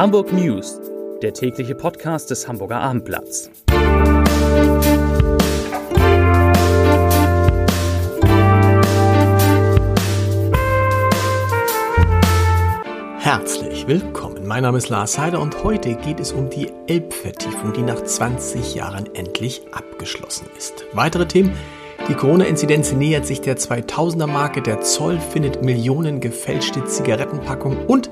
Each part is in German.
Hamburg News, der tägliche Podcast des Hamburger Abendblatts. Herzlich willkommen. Mein Name ist Lars Heider und heute geht es um die Elbvertiefung, die nach 20 Jahren endlich abgeschlossen ist. Weitere Themen die Corona-Inzidenz nähert sich der 2000er-Marke, der Zoll findet Millionen gefälschte Zigarettenpackungen und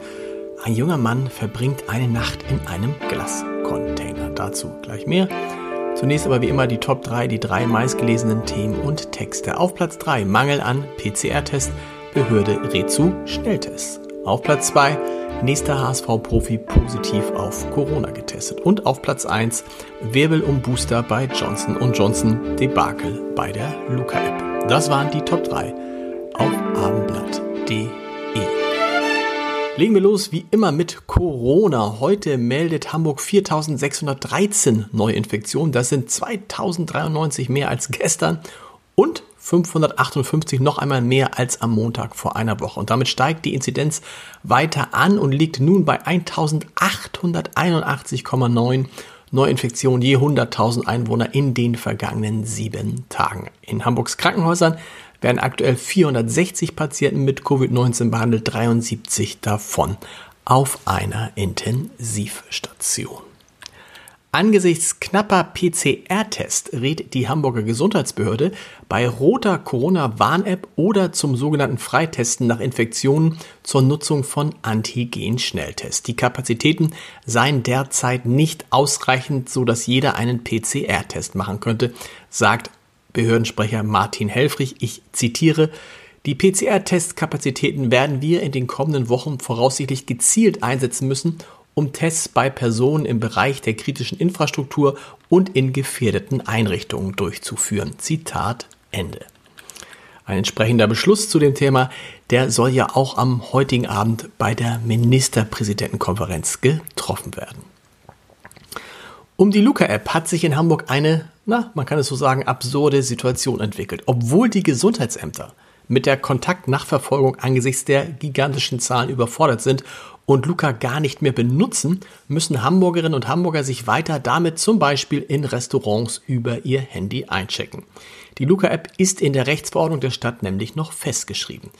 ein junger Mann verbringt eine Nacht in einem Glascontainer. Dazu gleich mehr. Zunächst aber wie immer die Top 3, die drei meistgelesenen Themen und Texte. Auf Platz 3 Mangel an PCR-Test, Behörde rät zu Schnelltests. Auf Platz 2 nächster HSV-Profi positiv auf Corona getestet. Und auf Platz 1 Wirbel um Booster bei Johnson Johnson, Debakel bei der Luca-App. Das waren die Top 3 auf abendblatt.de. Legen wir los wie immer mit Corona. Heute meldet Hamburg 4613 Neuinfektionen. Das sind 2093 mehr als gestern und 558 noch einmal mehr als am Montag vor einer Woche. Und damit steigt die Inzidenz weiter an und liegt nun bei 1881,9 Neuinfektionen je 100.000 Einwohner in den vergangenen sieben Tagen. In Hamburgs Krankenhäusern werden aktuell 460 Patienten mit Covid-19 behandelt, 73 davon auf einer Intensivstation. Angesichts knapper PCR-Tests rät die Hamburger Gesundheitsbehörde bei roter Corona-Warn-App oder zum sogenannten Freitesten nach Infektionen zur Nutzung von Antigen-Schnelltests. Die Kapazitäten seien derzeit nicht ausreichend, so dass jeder einen PCR-Test machen könnte, sagt Behördensprecher Martin Helfrich. Ich zitiere, die PCR-Testkapazitäten werden wir in den kommenden Wochen voraussichtlich gezielt einsetzen müssen, um Tests bei Personen im Bereich der kritischen Infrastruktur und in gefährdeten Einrichtungen durchzuführen. Zitat Ende. Ein entsprechender Beschluss zu dem Thema, der soll ja auch am heutigen Abend bei der Ministerpräsidentenkonferenz getroffen werden. Um die Luca-App hat sich in Hamburg eine, na, man kann es so sagen, absurde Situation entwickelt. Obwohl die Gesundheitsämter mit der Kontaktnachverfolgung angesichts der gigantischen Zahlen überfordert sind und Luca gar nicht mehr benutzen, müssen Hamburgerinnen und Hamburger sich weiter damit zum Beispiel in Restaurants über ihr Handy einchecken. Die Luca-App ist in der Rechtsverordnung der Stadt nämlich noch festgeschrieben.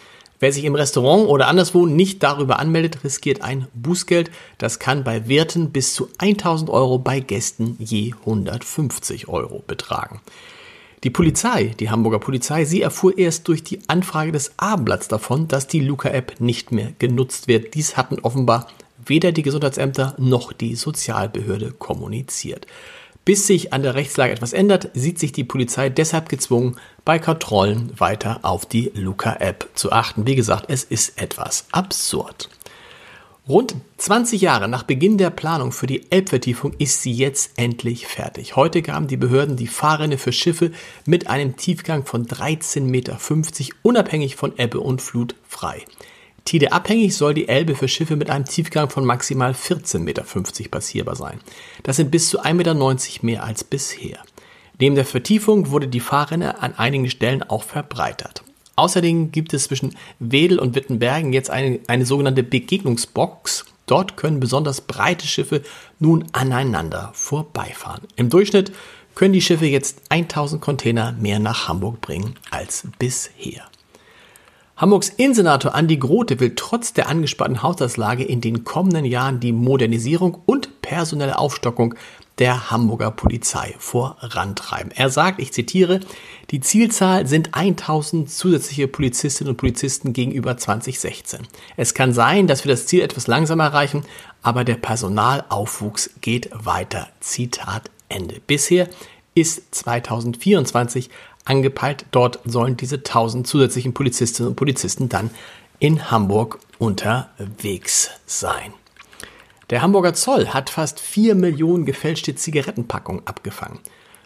Wer sich im Restaurant oder anderswo nicht darüber anmeldet, riskiert ein Bußgeld. Das kann bei Werten bis zu 1000 Euro, bei Gästen je 150 Euro betragen. Die Polizei, die Hamburger Polizei, sie erfuhr erst durch die Anfrage des Abendblatts davon, dass die Luca-App nicht mehr genutzt wird. Dies hatten offenbar weder die Gesundheitsämter noch die Sozialbehörde kommuniziert. Bis sich an der Rechtslage etwas ändert, sieht sich die Polizei deshalb gezwungen, bei Kontrollen weiter auf die Luca-App zu achten. Wie gesagt, es ist etwas absurd. Rund 20 Jahre nach Beginn der Planung für die Elbvertiefung ist sie jetzt endlich fertig. Heute gaben die Behörden die Fahrrinne für Schiffe mit einem Tiefgang von 13,50 Meter unabhängig von Ebbe und Flut frei. Tideabhängig soll die Elbe für Schiffe mit einem Tiefgang von maximal 14,50 Meter passierbar sein. Das sind bis zu 1,90 Meter mehr als bisher. Neben der Vertiefung wurde die Fahrrinne an einigen Stellen auch verbreitert. Außerdem gibt es zwischen Wedel und Wittenbergen jetzt eine, eine sogenannte Begegnungsbox. Dort können besonders breite Schiffe nun aneinander vorbeifahren. Im Durchschnitt können die Schiffe jetzt 1000 Container mehr nach Hamburg bringen als bisher. Hamburgs Innensenator Andi Grote will trotz der angespannten Haushaltslage in den kommenden Jahren die Modernisierung und personelle Aufstockung der Hamburger Polizei vorantreiben. Er sagt, ich zitiere, die Zielzahl sind 1000 zusätzliche Polizistinnen und Polizisten gegenüber 2016. Es kann sein, dass wir das Ziel etwas langsam erreichen, aber der Personalaufwuchs geht weiter. Zitat Ende. Bisher ist 2024 angepeilt. Dort sollen diese 1000 zusätzlichen Polizistinnen und Polizisten dann in Hamburg unterwegs sein. Der Hamburger Zoll hat fast 4 Millionen gefälschte Zigarettenpackungen abgefangen.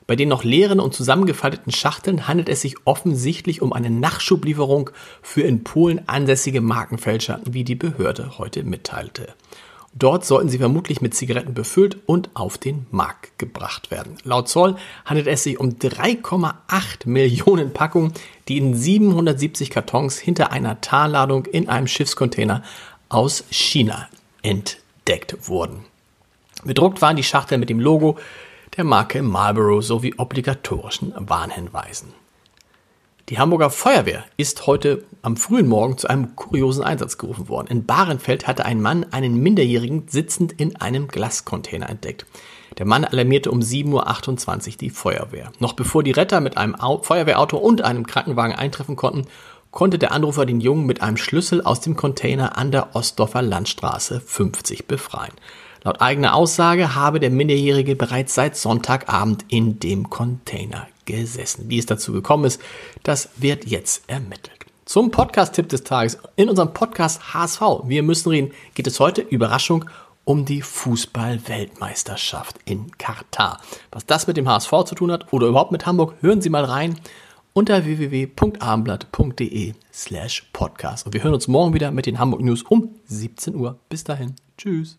Bei den noch leeren und zusammengefalteten Schachteln handelt es sich offensichtlich um eine Nachschublieferung für in Polen ansässige Markenfälscher, wie die Behörde heute mitteilte. Dort sollten sie vermutlich mit Zigaretten befüllt und auf den Markt gebracht werden. Laut Zoll handelt es sich um 3,8 Millionen Packungen, die in 770 Kartons hinter einer Tarnladung in einem Schiffscontainer aus China entdeckt wurden. Bedruckt waren die Schachteln mit dem Logo der Marke Marlboro sowie obligatorischen Warnhinweisen. Die Hamburger Feuerwehr ist heute am frühen Morgen zu einem kuriosen Einsatz gerufen worden. In Bahrenfeld hatte ein Mann einen Minderjährigen sitzend in einem Glascontainer entdeckt. Der Mann alarmierte um 7.28 Uhr die Feuerwehr. Noch bevor die Retter mit einem Feuerwehrauto und einem Krankenwagen eintreffen konnten, konnte der Anrufer den Jungen mit einem Schlüssel aus dem Container an der Ostdorfer Landstraße 50 befreien. Laut eigener Aussage habe der Minderjährige bereits seit Sonntagabend in dem Container gesessen. Wie es dazu gekommen ist, das wird jetzt ermittelt. Zum Podcast-Tipp des Tages. In unserem Podcast HSV, wir müssen reden, geht es heute, Überraschung, um die Fußball-Weltmeisterschaft in Katar. Was das mit dem HSV zu tun hat oder überhaupt mit Hamburg, hören Sie mal rein unter www.abendblatt.de slash podcast. Und wir hören uns morgen wieder mit den Hamburg News um 17 Uhr. Bis dahin. Tschüss.